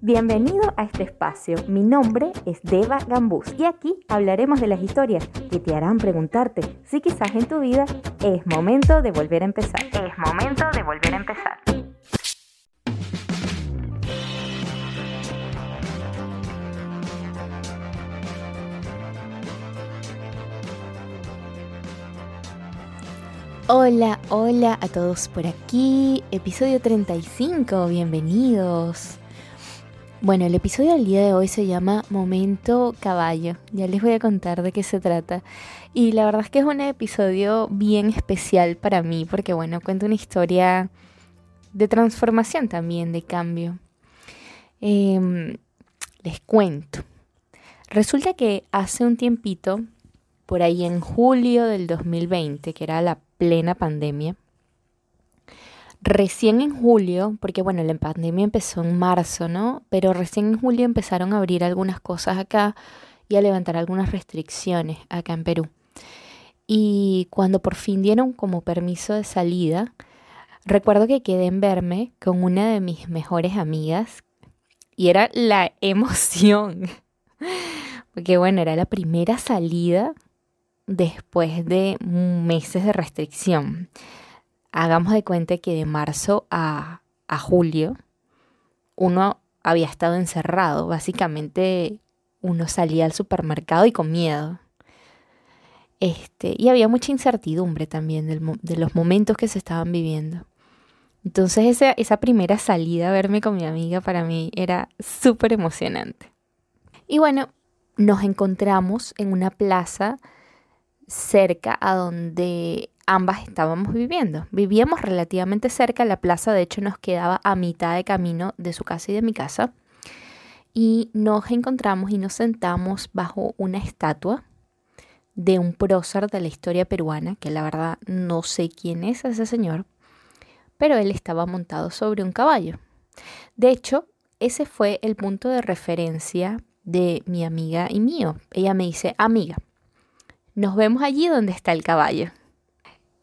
Bienvenido a este espacio. Mi nombre es Deva Gambús y aquí hablaremos de las historias que te harán preguntarte si quizás en tu vida es momento de volver a empezar. Es momento de volver a empezar. Hola, hola a todos por aquí. Episodio 35, bienvenidos. Bueno, el episodio del día de hoy se llama Momento Caballo. Ya les voy a contar de qué se trata. Y la verdad es que es un episodio bien especial para mí porque, bueno, cuenta una historia de transformación también, de cambio. Em, les cuento. Resulta que hace un tiempito, por ahí en julio del 2020, que era la plena pandemia. Recién en julio, porque bueno, la pandemia empezó en marzo, ¿no? Pero recién en julio empezaron a abrir algunas cosas acá y a levantar algunas restricciones acá en Perú. Y cuando por fin dieron como permiso de salida, recuerdo que quedé en verme con una de mis mejores amigas y era la emoción. Porque bueno, era la primera salida después de meses de restricción. Hagamos de cuenta que de marzo a, julio uno había estado encerrado. Básicamente uno salía al supermercado y con miedo. Este, y había mucha incertidumbre también de los momentos que se estaban viviendo. Entonces esa, esa primera salida a verme con mi amiga para mí era súper emocionante. Y bueno, nos encontramos en una plaza cerca a donde ambas estábamos viviendo. Vivíamos relativamente cerca, la plaza de hecho nos quedaba a mitad de camino de su casa y de mi casa. Y nos encontramos y nos sentamos bajo una estatua de un prócer de la historia peruana, que la verdad no sé quién es ese señor, pero él estaba montado sobre un caballo. De hecho, ese fue el punto de referencia de mi amiga y mío. Ella me dice, amiga, nos vemos allí donde está el caballo.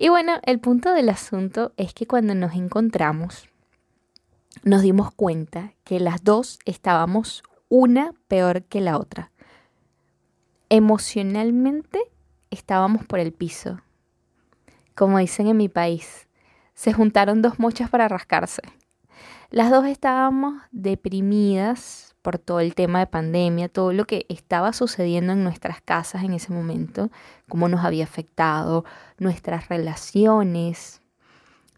Y bueno, el punto del asunto es que cuando nos encontramos, nos dimos cuenta que las dos estábamos una peor que la otra. Emocionalmente estábamos por el piso. Como dicen en mi país, se juntaron dos mochas para rascarse. Las dos estábamos deprimidas, por todo el tema de pandemia, todo lo que estaba sucediendo en nuestras casas en ese momento, cómo nos había afectado nuestras relaciones,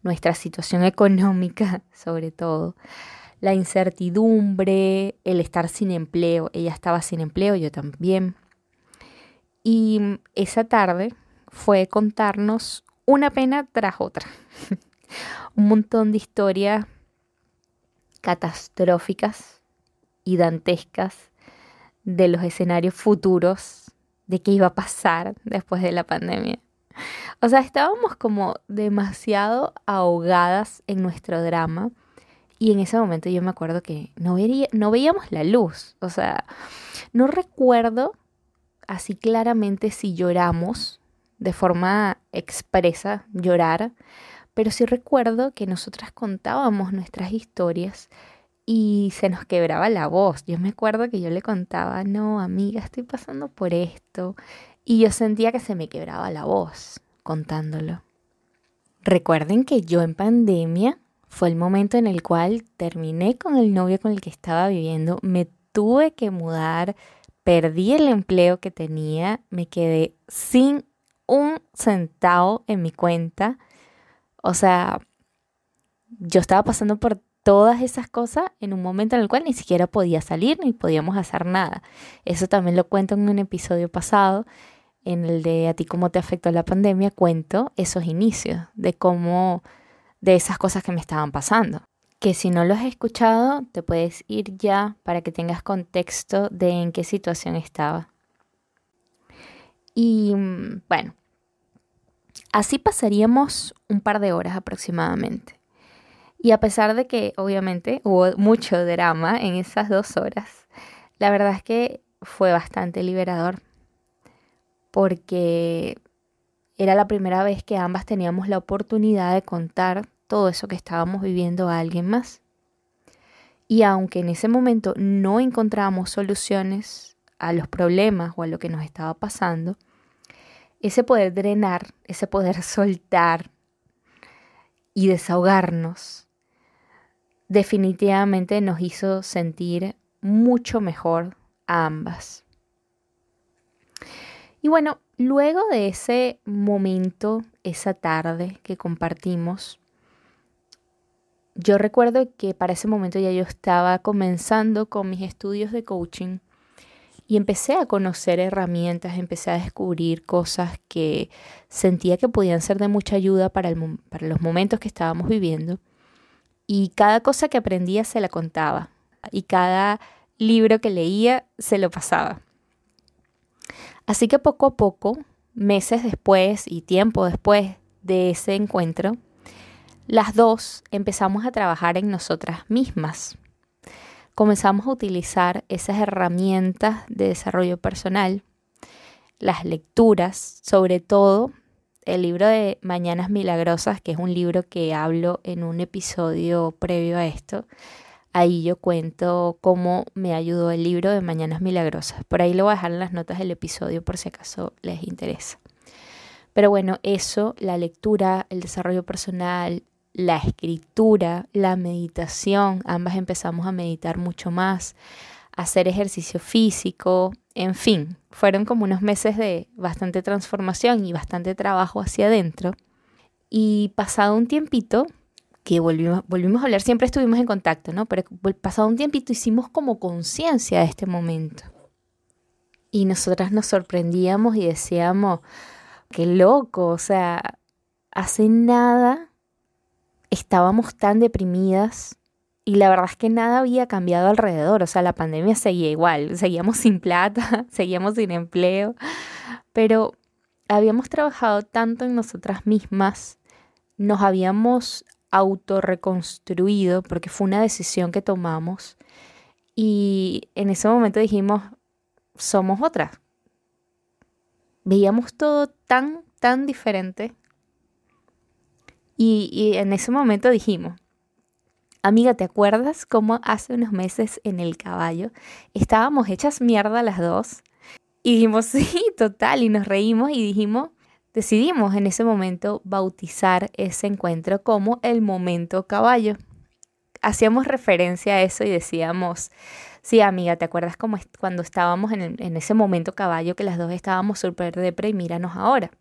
nuestra situación económica sobre todo, la incertidumbre, el estar sin empleo, ella estaba sin empleo, yo también. Y esa tarde fue contarnos una pena tras otra, un montón de historias catastróficas y de los escenarios futuros de qué iba a pasar después de la pandemia. O sea, estábamos como demasiado ahogadas en nuestro drama y en ese momento yo me acuerdo que no, no veíamos la luz. O sea, no recuerdo así claramente si lloramos de forma expresa, llorar, pero sí recuerdo que nosotras contábamos nuestras historias y se nos quebraba la voz. Yo me acuerdo que yo le contaba, no, amiga, estoy pasando por esto. Y yo sentía que se me quebraba la voz contándolo. Recuerden que yo en pandemia fue el momento en el cual terminé con el novio con el que estaba viviendo, me tuve que mudar, perdí el empleo que tenía, me quedé sin un centavo en mi cuenta. O sea, yo estaba pasando por todas esas cosas en un momento en el cual ni siquiera podía salir ni podíamos hacer nada. Eso también lo cuento en un episodio pasado, en el de A ti cómo te afectó la pandemia, cuento esos inicios de cómo, de esas cosas que me estaban pasando. Que si no lo has escuchado, te puedes ir ya para que tengas contexto de en qué situación estaba. Y mm, bueno, así pasaríamos un par de horas aproximadamente. Y a pesar de que obviamente hubo mucho drama en esas dos horas, la verdad es que fue bastante liberador porque era la primera vez que ambas teníamos la oportunidad de contar todo eso que estábamos viviendo a alguien más. Y aunque en ese momento no encontramos soluciones a los problemas o a lo que nos estaba pasando, ese poder drenar, ese poder soltar y desahogarnos, definitivamente nos hizo sentir mucho mejor a ambas. Y bueno, luego de ese momento, esa tarde que compartimos, yo recuerdo que para ese momento ya yo estaba comenzando con mis estudios de coaching y empecé a conocer herramientas, empecé a descubrir cosas que sentía que podían ser de mucha ayuda para, para los momentos que estábamos viviendo. Y cada cosa que aprendía se la contaba y cada libro que leía se lo pasaba. Así que poco a poco, meses después y tiempo después de ese encuentro, las dos empezamos a trabajar en nosotras mismas. Comenzamos a utilizar esas herramientas de desarrollo personal, las lecturas, sobre todo el libro de Mañanas Milagrosas, que es un libro que hablo en un episodio previo a esto, Ahí yo cuento cómo me ayudó el libro de Mañanas Milagrosas. Por ahí lo voy a dejar en las notas del episodio por si acaso les interesa. Pero bueno, eso, la lectura, el desarrollo personal, la escritura, la meditación, ambas empezamos a meditar mucho más, hacer ejercicio físico, en fin, fueron como unos meses de bastante transformación y bastante trabajo hacia adentro. Y pasado un tiempito, que volvimos, volvimos a hablar, siempre estuvimos en contacto, ¿no? Pero pasado un tiempito hicimos como conciencia de este momento. Y nosotras nos sorprendíamos y decíamos, qué loco, o sea, hace nada estábamos tan deprimidas y la verdad es que nada había cambiado alrededor, o sea, la pandemia seguía igual, seguíamos sin plata, seguíamos sin empleo, pero habíamos trabajado tanto en nosotras mismas, nos habíamos autorreconstruido, porque fue una decisión que tomamos. Y en ese momento dijimos, somos otras. Veíamos todo tan, tan diferente. Y, y en ese momento dijimos, amiga, ¿te acuerdas cómo hace unos meses en el caballo estábamos hechas mierda las dos? Y dijimos, sí, total, y nos reímos y dijimos, Decidimos en ese momento bautizar ese encuentro como el momento caballo. Hacíamos referencia a eso y decíamos, sí amiga, ¿te acuerdas cómo cuando estábamos en, en, ese momento caballo que las dos estábamos súper depre y míranos ahora?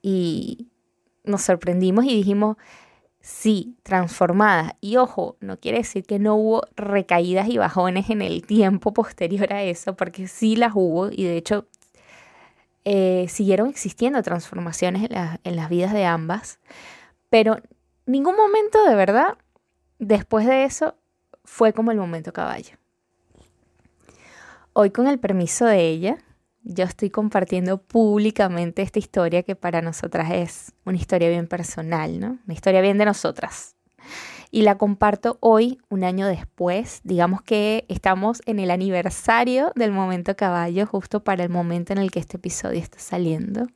Y nos sorprendimos y dijimos, sí, transformadas. Y ojo, no quiere decir que no hubo recaídas y bajones en el tiempo posterior a eso, porque sí las hubo y de hecho eh, siguieron existiendo transformaciones en, las vidas de ambas, pero ningún momento de verdad después de eso fue como el momento caballo. Hoy con el permiso de ella, yo estoy compartiendo públicamente esta historia que para nosotras es una historia bien personal, ¿no? Una historia bien de nosotras y la comparto hoy, un año después. Digamos que estamos en el aniversario del momento caballo, justo para el momento en el que este episodio está saliendo.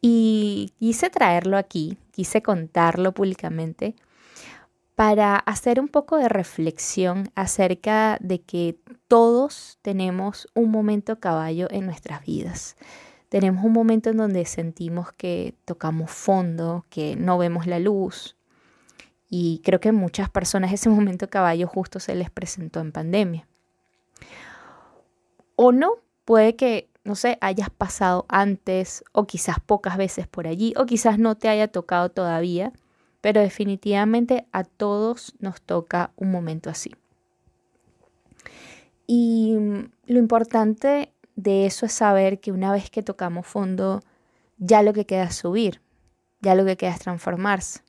Y quise traerlo aquí, quise contarlo públicamente para hacer un poco de reflexión acerca de que todos tenemos un momento caballo en nuestras vidas. Tenemos un momento en donde sentimos que tocamos fondo, que no vemos la luz, y creo que muchas personas ese momento caballo justo se les presentó en pandemia. O no, puede que, no sé, hayas pasado antes o quizás pocas veces por allí o quizás no te haya tocado todavía, pero definitivamente a todos nos toca un momento así. Y lo importante de eso es saber que una vez que tocamos fondo, ya lo que queda es subir, ya lo que queda es transformarse.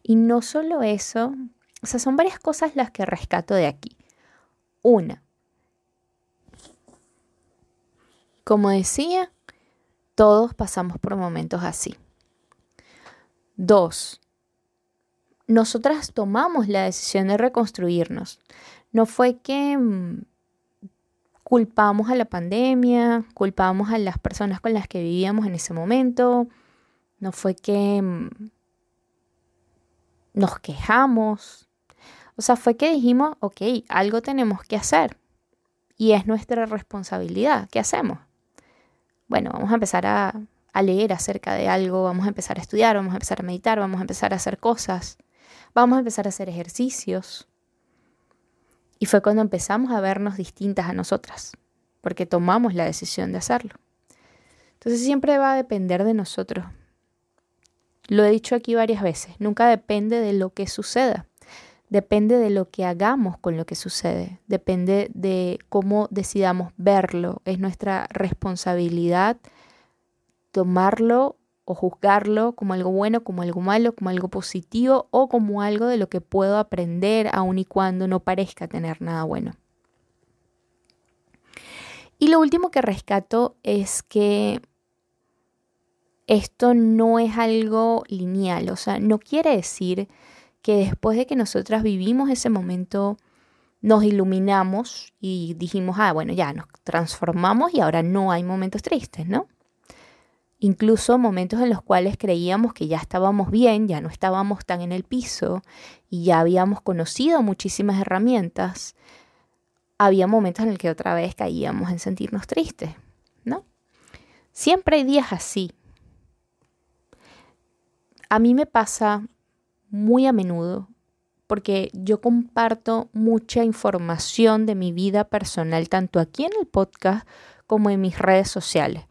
Y no solo eso, o sea, son varias cosas las que rescato de aquí. Una, como decía, todos pasamos por momentos así. Dos, nosotras tomamos la decisión de reconstruirnos. No fue que mm, culpamos a la pandemia, culpamos a las personas con las que vivíamos en ese momento. No fue que mm, nos quejamos. O sea, fue que dijimos, ok, algo tenemos que hacer y es nuestra responsabilidad. ¿Qué hacemos? Bueno, vamos a empezar a, a leer acerca de algo, vamos a empezar a estudiar, vamos a empezar a meditar, vamos a empezar a hacer cosas, vamos a empezar a hacer ejercicios. Y fue cuando empezamos a vernos distintas a nosotras, porque tomamos la decisión de hacerlo. Entonces siempre va a depender de nosotros. Lo he dicho aquí varias veces, nunca depende de lo que suceda, depende de lo que hagamos con lo que sucede, depende de cómo decidamos verlo, es nuestra responsabilidad tomarlo o juzgarlo como algo bueno, como algo malo, como algo positivo o como algo de lo que puedo aprender aun y cuando no parezca tener nada bueno. Y lo último que rescato es que esto no es algo lineal, o sea, no quiere decir que después de que nosotras vivimos ese momento, nos iluminamos y dijimos, ah, bueno, ya nos transformamos y ahora no hay momentos tristes, ¿no? Incluso momentos en los cuales creíamos que ya estábamos bien, ya no estábamos tan en el piso y ya habíamos conocido muchísimas herramientas, había momentos en el que otra vez caíamos en sentirnos tristes, ¿no? Siempre hay días así. A mí me pasa muy a menudo porque yo comparto mucha información de mi vida personal, tanto aquí en el podcast como en mis redes sociales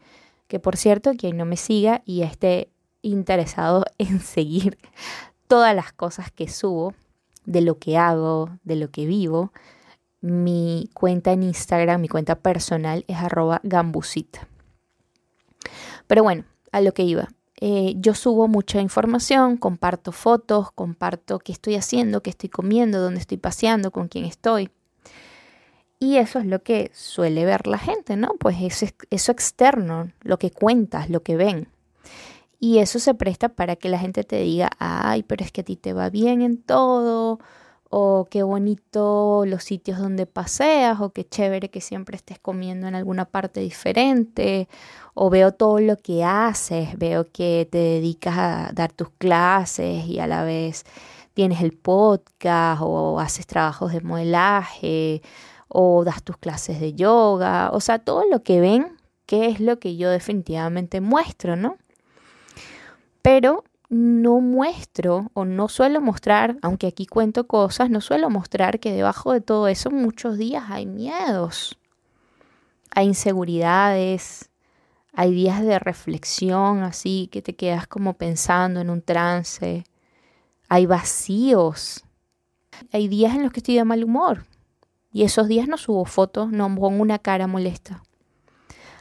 que por cierto, quien no me siga y esté interesado en seguir todas las cosas que subo, de lo que hago, de lo que vivo, mi cuenta en Instagram, mi cuenta personal es arroba gambusita. Pero bueno, a lo que iba. Eh, yo subo mucha información, comparto fotos, comparto qué estoy haciendo, qué estoy comiendo, dónde estoy paseando, con quién estoy. Y eso es lo que suele ver la gente, ¿no? Pues eso, eso externo, lo que cuentas, lo que ven. Y eso se presta para que la gente te diga, ay, pero es que a ti te va bien en todo, o qué bonito los sitios donde paseas, o qué chévere que siempre estés comiendo en alguna parte diferente, o veo todo lo que haces, veo que te dedicas a dar tus clases y a la vez tienes el podcast o haces trabajos de modelaje o das tus clases de yoga, o sea, todo lo que ven, que es lo que yo definitivamente muestro, ¿no? Pero no muestro o no suelo mostrar, aunque aquí cuento cosas, no suelo mostrar que debajo de todo eso muchos días hay miedos, hay inseguridades, hay días de reflexión así que te quedas como pensando en un trance, hay vacíos, hay días en los que estoy de mal humor, y esos días no subo fotos, no pongo una cara molesta.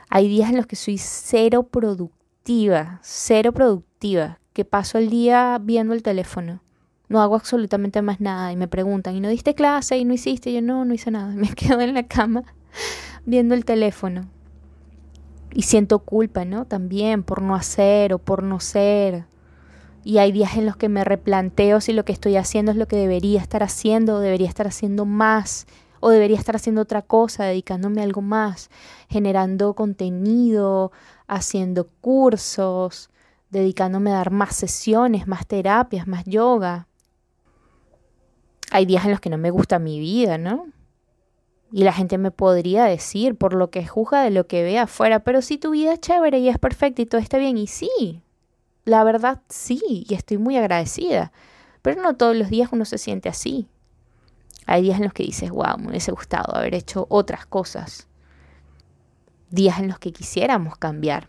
Hay días en los que soy cero productiva, cero productiva, que paso el día viendo el teléfono. No hago absolutamente más nada y me preguntan, ¿y no diste clase? ¿Y no hiciste? yo no, no hice nada. Me quedo en la cama viendo el teléfono. Y siento culpa, ¿no? También por no hacer o por no ser. Y hay días en los que me replanteo si lo que estoy haciendo es lo que debería estar haciendo o debería estar haciendo más o debería estar haciendo otra cosa, dedicándome a algo más, generando contenido, haciendo cursos, dedicándome a dar más sesiones, más terapias, más yoga. Hay días en los que no me gusta mi vida, ¿no? Y la gente me podría decir por lo que juzga de lo que ve afuera, pero si tu vida es chévere y es perfecta y todo está bien, y sí, la verdad sí, y estoy muy agradecida, pero no todos los días uno se siente así. Hay días en los que dices, wow, me hubiese gustado haber hecho otras cosas. Días en los que quisiéramos cambiar.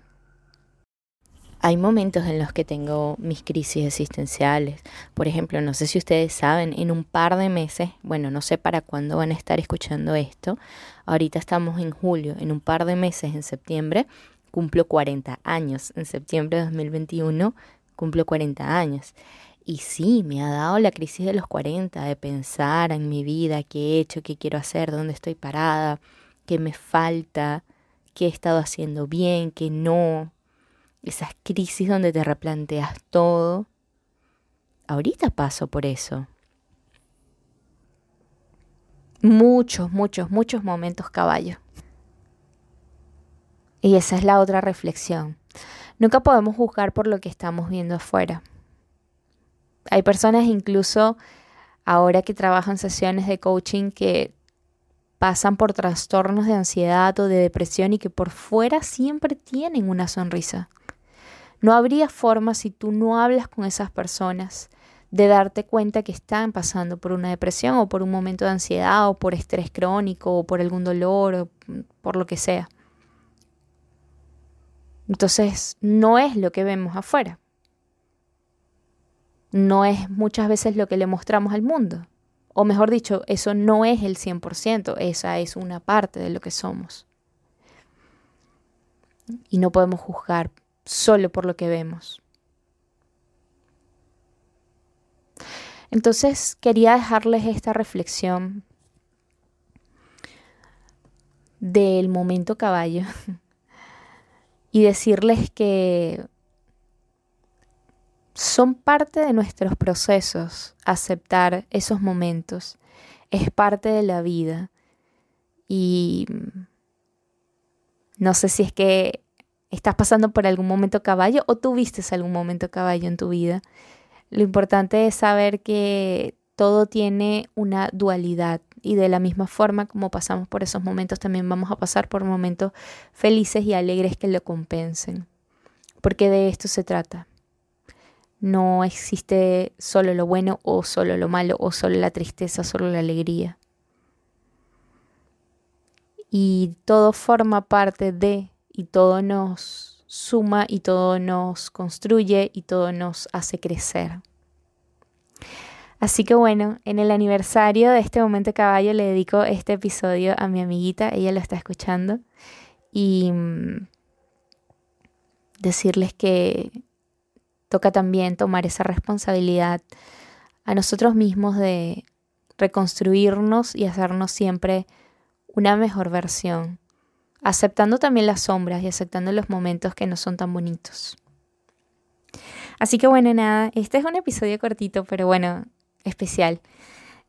Hay momentos en los que tengo mis crisis existenciales. Por ejemplo, no sé si ustedes saben, en un par de meses, bueno, no sé para cuándo van a estar escuchando esto. Ahorita estamos en julio, en un par de meses, en septiembre, cumplo 40 años. En septiembre de 2021 cumplo 40 años. Y sí, me ha dado la crisis de los 40, de pensar en mi vida, qué he hecho, qué quiero hacer, dónde estoy parada, qué me falta, qué he estado haciendo bien, qué no. Esas crisis donde te replanteas todo. Ahorita paso por eso. Muchos, muchos, muchos momentos caballo. Y esa es la otra reflexión. Nunca podemos juzgar por lo que estamos viendo afuera hay personas incluso ahora que trabajo en sesiones de coaching que pasan por trastornos de ansiedad o de depresión y que por fuera siempre tienen una sonrisa. No habría forma si tú no hablas con esas personas de darte cuenta que están pasando por una depresión o por un momento de ansiedad o por estrés crónico o por algún dolor o por lo que sea. Entonces, no es lo que vemos afuera. No es muchas veces lo que le mostramos al mundo. O mejor dicho, eso no es el 100%, esa es una parte de lo que somos. Y no podemos juzgar solo por lo que vemos. Entonces quería dejarles esta reflexión del momento caballo y decirles que son parte de nuestros procesos aceptar esos momentos, es parte de la vida y no sé si es que estás pasando por algún momento caballo o tuviste algún momento caballo en tu vida. Lo importante es saber que todo tiene una dualidad y de la misma forma como pasamos por esos momentos, también vamos a pasar por momentos felices y alegres que lo compensen. Porque de esto se trata. No existe solo lo bueno o solo lo malo o solo la tristeza, solo la alegría. Y todo forma parte de y todo nos suma y todo nos construye y todo nos hace crecer. Así que bueno, en el aniversario de este momento caballo le dedico este episodio a mi amiguita, ella lo está escuchando, y mm, decirles que toca también tomar esa responsabilidad a nosotros mismos de reconstruirnos y hacernos siempre una mejor versión, aceptando también las sombras y aceptando los momentos que no son tan bonitos. Así que bueno, nada, este es un episodio cortito, pero bueno, especial.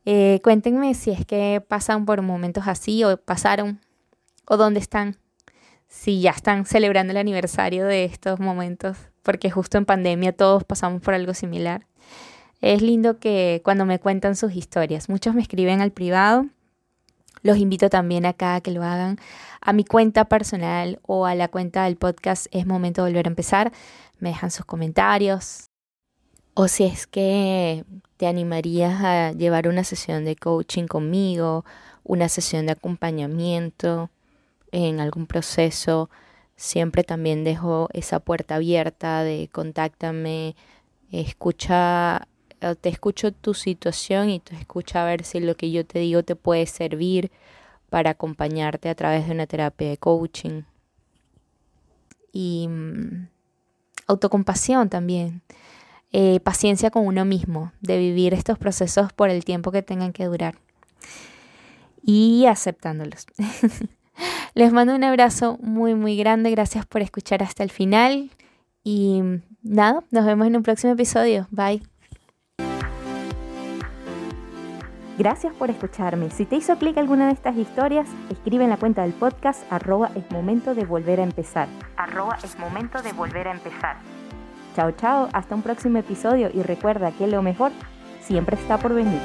Eh, cuéntenme si es que pasan por momentos así o pasaron o dónde están, si ya están celebrando el aniversario de estos momentos, porque justo en pandemia todos pasamos por algo similar. Es lindo que cuando me cuentan sus historias, muchos me escriben al privado, los invito también acá a que lo hagan a mi cuenta personal o a la cuenta del podcast Es Momento de Volver a Empezar. Me dejan sus comentarios, o si es que te animarías a llevar una sesión de coaching conmigo, una sesión de acompañamiento en algún proceso, siempre también dejo esa puerta abierta de contáctame, escucha, te escucho tu situación y te escucha a ver si lo que yo te digo te puede servir para acompañarte a través de una terapia de coaching. Y mm, autocompasión también. Eh, paciencia con uno mismo, de vivir estos procesos por el tiempo que tengan que durar y aceptándolos. Les mando un abrazo muy, muy grande. Gracias por escuchar hasta el final. Y nada, nos vemos en un próximo episodio. Bye. Gracias por escucharme. Si te hizo clic alguna de estas historias, escribe en la cuenta del podcast arroba es momento de volver a empezar. Arroba es momento de volver a empezar. Chao, chao, hasta un próximo episodio y recuerda que lo mejor siempre está por venir.